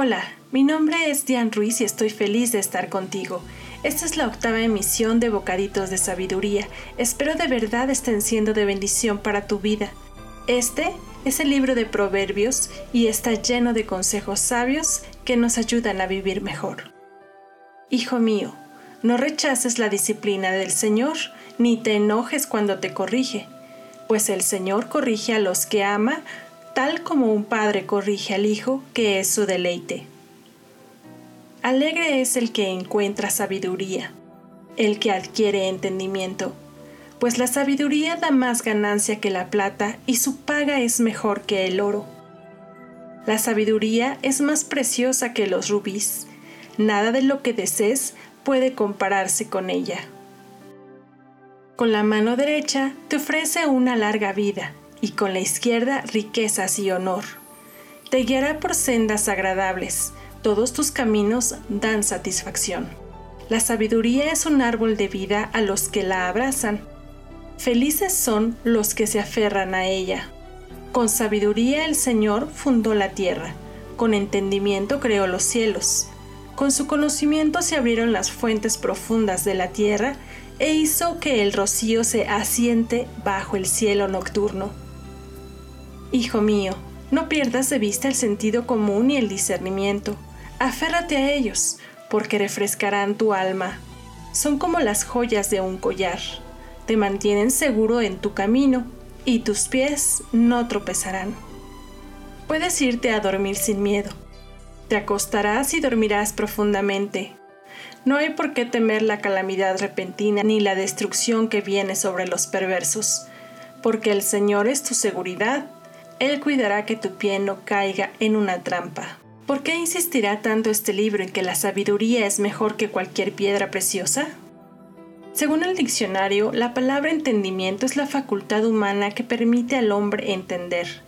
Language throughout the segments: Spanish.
Hola, mi nombre es Diane Ruiz y estoy feliz de estar contigo. Esta es la octava emisión de Bocaditos de Sabiduría. Espero de verdad estén siendo de bendición para tu vida. Este es el libro de Proverbios y está lleno de consejos sabios que nos ayudan a vivir mejor. Hijo mío, no rechaces la disciplina del Señor, ni te enojes cuando te corrige, pues el Señor corrige a los que ama, tal como un padre corrige al hijo, que es su deleite. Alegre es el que encuentra sabiduría, el que adquiere entendimiento pues la sabiduría da más ganancia que la plata y su paga es mejor que el oro. La sabiduría es más preciosa que los rubíes, nada de lo que desees puede compararse con ella. Con la mano derecha te ofrece una larga vida y con la izquierda riquezas y honor. Te guiará por sendas agradables, todos tus caminos dan satisfacción. La sabiduría es un árbol de vida a los que la abrazan Felices son los que se aferran a ella. Con sabiduría el Señor fundó la tierra, con entendimiento creó los cielos. Con su conocimiento se abrieron las fuentes profundas de la tierra e hizo que el rocío se asiente bajo el cielo nocturno. Hijo mío, no pierdas de vista el sentido común y el discernimiento. Aférrate a ellos, porque refrescarán tu alma. Son como las joyas de un collar te mantienen seguro en tu camino y tus pies no tropezarán. Puedes irte a dormir sin miedo. Te acostarás y dormirás profundamente. No hay por qué temer la calamidad repentina ni la destrucción que viene sobre los perversos, porque el Señor es tu seguridad. Él cuidará que tu pie no caiga en una trampa. ¿Por qué insistirá tanto este libro en que la sabiduría es mejor que cualquier piedra preciosa? Según el diccionario, la palabra entendimiento es la facultad humana que permite al hombre entender,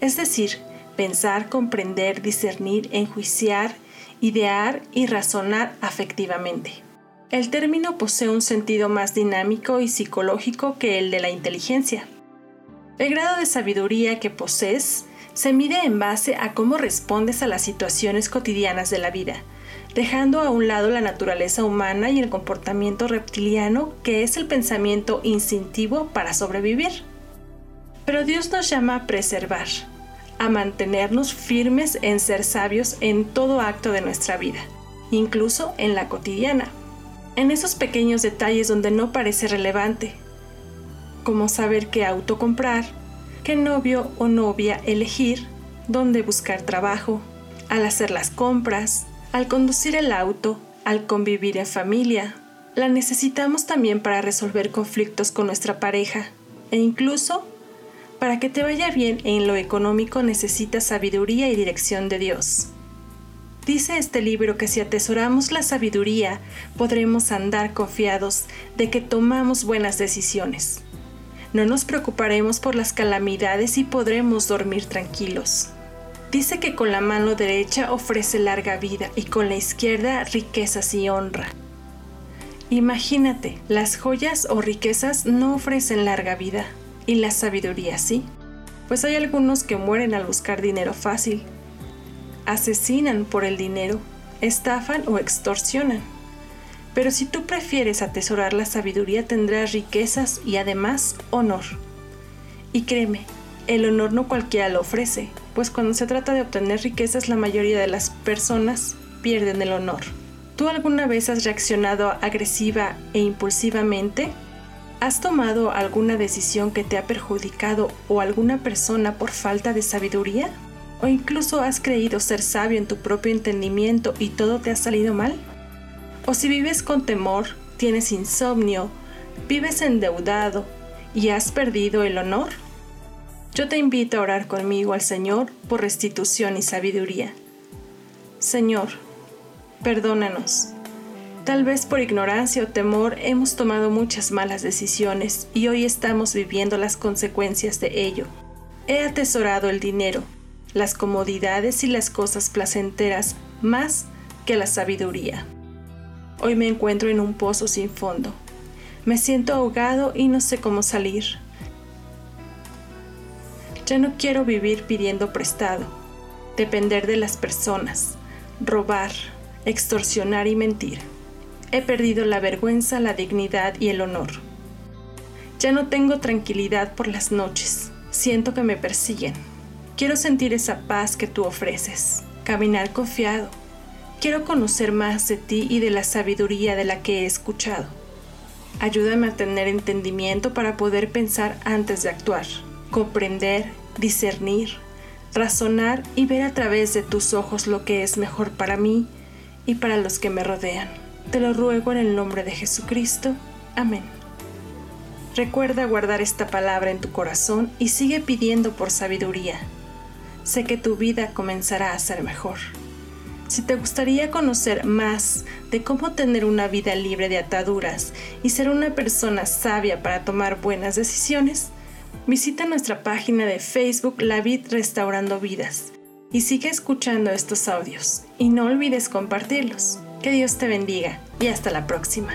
es decir, pensar, comprender, discernir, enjuiciar, idear y razonar afectivamente. El término posee un sentido más dinámico y psicológico que el de la inteligencia. El grado de sabiduría que posees se mide en base a cómo respondes a las situaciones cotidianas de la vida, dejando a un lado la naturaleza humana y el comportamiento reptiliano que es el pensamiento instintivo para sobrevivir. Pero Dios nos llama a preservar, a mantenernos firmes en ser sabios en todo acto de nuestra vida, incluso en la cotidiana, en esos pequeños detalles donde no parece relevante, como saber qué auto comprar, qué novio o novia elegir, dónde buscar trabajo, al hacer las compras, al conducir el auto, al convivir en familia. La necesitamos también para resolver conflictos con nuestra pareja e incluso para que te vaya bien en lo económico necesitas sabiduría y dirección de Dios. Dice este libro que si atesoramos la sabiduría podremos andar confiados de que tomamos buenas decisiones. No nos preocuparemos por las calamidades y podremos dormir tranquilos. Dice que con la mano derecha ofrece larga vida y con la izquierda riquezas y honra. Imagínate, las joyas o riquezas no ofrecen larga vida, y la sabiduría sí, pues hay algunos que mueren al buscar dinero fácil, asesinan por el dinero, estafan o extorsionan. Pero si tú prefieres atesorar la sabiduría tendrás riquezas y además honor. Y créeme, el honor no cualquiera lo ofrece, pues cuando se trata de obtener riquezas la mayoría de las personas pierden el honor. ¿Tú alguna vez has reaccionado agresiva e impulsivamente? ¿Has tomado alguna decisión que te ha perjudicado o alguna persona por falta de sabiduría? ¿O incluso has creído ser sabio en tu propio entendimiento y todo te ha salido mal? ¿O si vives con temor, tienes insomnio, vives endeudado y has perdido el honor? Yo te invito a orar conmigo al Señor por restitución y sabiduría. Señor, perdónanos. Tal vez por ignorancia o temor hemos tomado muchas malas decisiones y hoy estamos viviendo las consecuencias de ello. He atesorado el dinero, las comodidades y las cosas placenteras más que la sabiduría. Hoy me encuentro en un pozo sin fondo. Me siento ahogado y no sé cómo salir. Ya no quiero vivir pidiendo prestado, depender de las personas, robar, extorsionar y mentir. He perdido la vergüenza, la dignidad y el honor. Ya no tengo tranquilidad por las noches. Siento que me persiguen. Quiero sentir esa paz que tú ofreces, caminar confiado. Quiero conocer más de ti y de la sabiduría de la que he escuchado. Ayúdame a tener entendimiento para poder pensar antes de actuar, comprender, discernir, razonar y ver a través de tus ojos lo que es mejor para mí y para los que me rodean. Te lo ruego en el nombre de Jesucristo. Amén. Recuerda guardar esta palabra en tu corazón y sigue pidiendo por sabiduría. Sé que tu vida comenzará a ser mejor. Si te gustaría conocer más de cómo tener una vida libre de ataduras y ser una persona sabia para tomar buenas decisiones, visita nuestra página de Facebook La Vid Restaurando Vidas y sigue escuchando estos audios y no olvides compartirlos. Que Dios te bendiga y hasta la próxima.